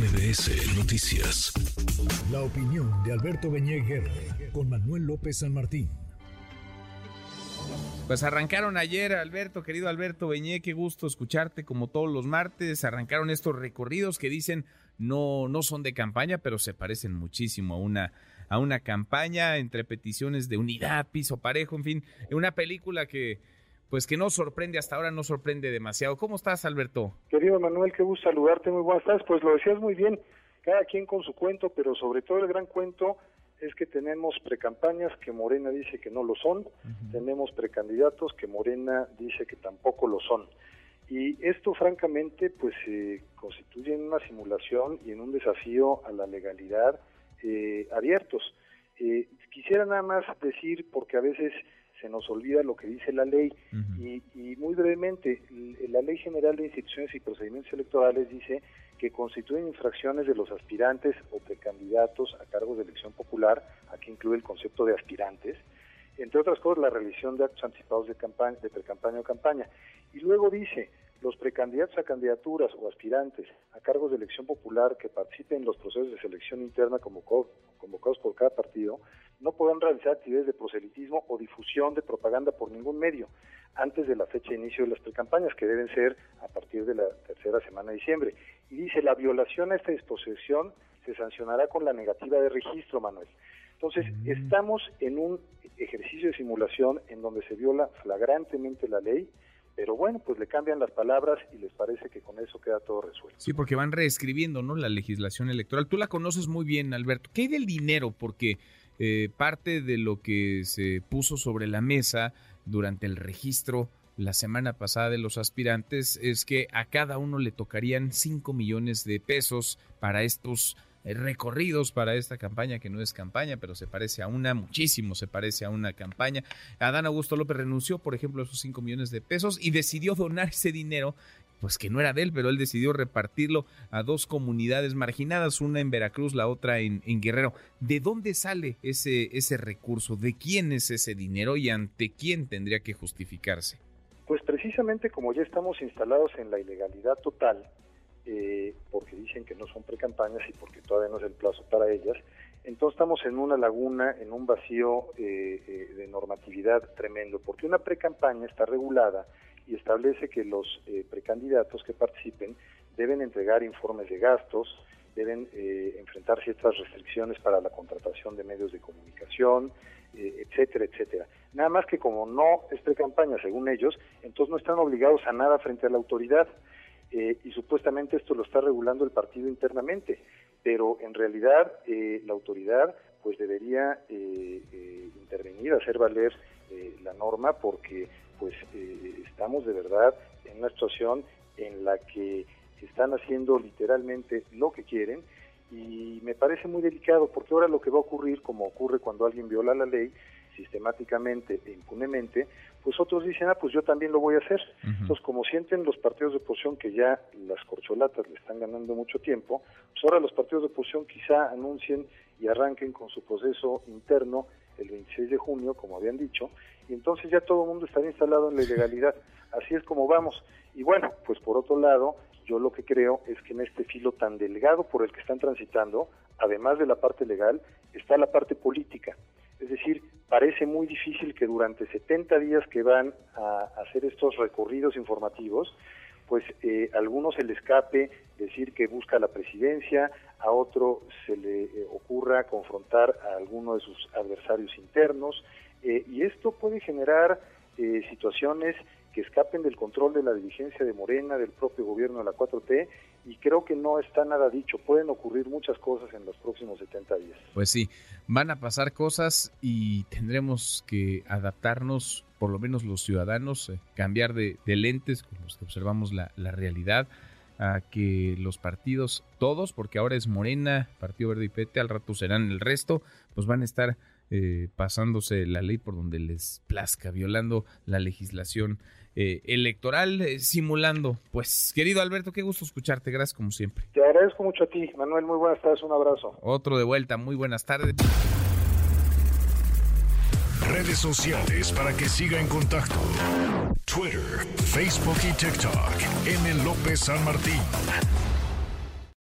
MBS Noticias. La opinión de Alberto Beñé con Manuel López San Martín. Pues arrancaron ayer, Alberto, querido Alberto Beñé, qué gusto escucharte como todos los martes. Arrancaron estos recorridos que dicen no, no son de campaña, pero se parecen muchísimo a una, a una campaña entre peticiones de unidad, piso parejo, en fin, una película que pues que no sorprende hasta ahora, no sorprende demasiado. ¿Cómo estás, Alberto? Querido Manuel, qué gusto saludarte, muy buenas tardes. Pues lo decías muy bien, cada quien con su cuento, pero sobre todo el gran cuento es que tenemos precampañas que Morena dice que no lo son, tenemos precandidatos que Morena dice que tampoco lo son. Y esto, francamente, pues se constituye en una simulación y en un desafío a la legalidad eh, abiertos. Eh, quisiera nada más decir, porque a veces se nos olvida lo que dice la ley y, muy brevemente, la Ley General de Instituciones y Procedimientos Electorales dice que constituyen infracciones de los aspirantes o precandidatos a cargos de elección popular, aquí incluye el concepto de aspirantes, entre otras cosas la realización de actos anticipados de campaña, de precampaña o campaña. Y luego dice, los precandidatos a candidaturas o aspirantes a cargos de elección popular que participen en los procesos de selección interna convocados por cada partido no podrán realizar actividades de proselitismo o difusión de propaganda por ningún medio antes de la fecha de inicio de las precampañas, que deben ser a partir de la tercera semana de diciembre. Y dice, la violación a esta disposición se sancionará con la negativa de registro, Manuel. Entonces, mm. estamos en un ejercicio de simulación en donde se viola flagrantemente la ley, pero bueno, pues le cambian las palabras y les parece que con eso queda todo resuelto. Sí, porque van reescribiendo, ¿no? La legislación electoral. Tú la conoces muy bien, Alberto. ¿Qué hay del dinero? Porque eh, parte de lo que se puso sobre la mesa durante el registro la semana pasada de los aspirantes es que a cada uno le tocarían 5 millones de pesos para estos recorridos para esta campaña que no es campaña, pero se parece a una, muchísimo se parece a una campaña. Adán Augusto López renunció, por ejemplo, a esos 5 millones de pesos y decidió donar ese dinero pues que no era de él, pero él decidió repartirlo a dos comunidades marginadas, una en Veracruz, la otra en, Guerrero. ¿De dónde sale ese, ese recurso? ¿De quién es ese dinero y ante quién tendría que justificarse? Pues precisamente como ya estamos instalados en la ilegalidad total, eh, porque dicen que no son precampañas y porque todavía no es el plazo para ellas, entonces estamos en una laguna, en un vacío eh, eh, de normatividad tremendo, porque una precampaña está regulada y establece que los eh, precandidatos que participen deben entregar informes de gastos, deben eh, enfrentar ciertas restricciones para la contratación de medios de comunicación, eh, etcétera, etcétera. Nada más que como no es precampaña, según ellos, entonces no están obligados a nada frente a la autoridad. Y supuestamente esto lo está regulando el partido internamente, pero en realidad la autoridad pues debería intervenir, hacer valer la norma porque pues eh, estamos de verdad en una situación en la que están haciendo literalmente lo que quieren y me parece muy delicado porque ahora lo que va a ocurrir, como ocurre cuando alguien viola la ley sistemáticamente e impunemente, pues otros dicen, ah, pues yo también lo voy a hacer. Entonces, como sienten los partidos de oposición que ya las corcholatas le están ganando mucho tiempo, pues ahora los partidos de oposición quizá anuncien y arranquen con su proceso interno el 26 de junio, como habían dicho, y entonces ya todo el mundo estaría instalado en la ilegalidad. Así es como vamos. Y bueno, pues por otro lado, yo lo que creo es que en este filo tan delgado por el que están transitando, además de la parte legal, está la parte política. Es decir, parece muy difícil que durante 70 días que van a hacer estos recorridos informativos, pues eh, a alguno se le escape decir que busca la presidencia, a otro se le eh, ocurra confrontar a alguno de sus adversarios internos, eh, y esto puede generar situaciones que escapen del control de la dirigencia de Morena, del propio gobierno de la 4T, y creo que no está nada dicho. Pueden ocurrir muchas cosas en los próximos 70 días. Pues sí, van a pasar cosas y tendremos que adaptarnos por lo menos los ciudadanos, eh, cambiar de, lentes con los que observamos la, realidad, a que los partidos, todos, porque ahora es Morena, Partido Verde y PT, al rato serán el resto, pues van a estar eh, pasándose la ley por donde les plazca, violando la legislación eh, electoral, simulando. Pues, querido Alberto, qué gusto escucharte, gracias como siempre. Te agradezco mucho a ti, Manuel, muy buenas tardes, un abrazo. Otro de vuelta, muy buenas tardes redes sociales para que siga en contacto: Twitter, Facebook y TikTok. M. López San Martín.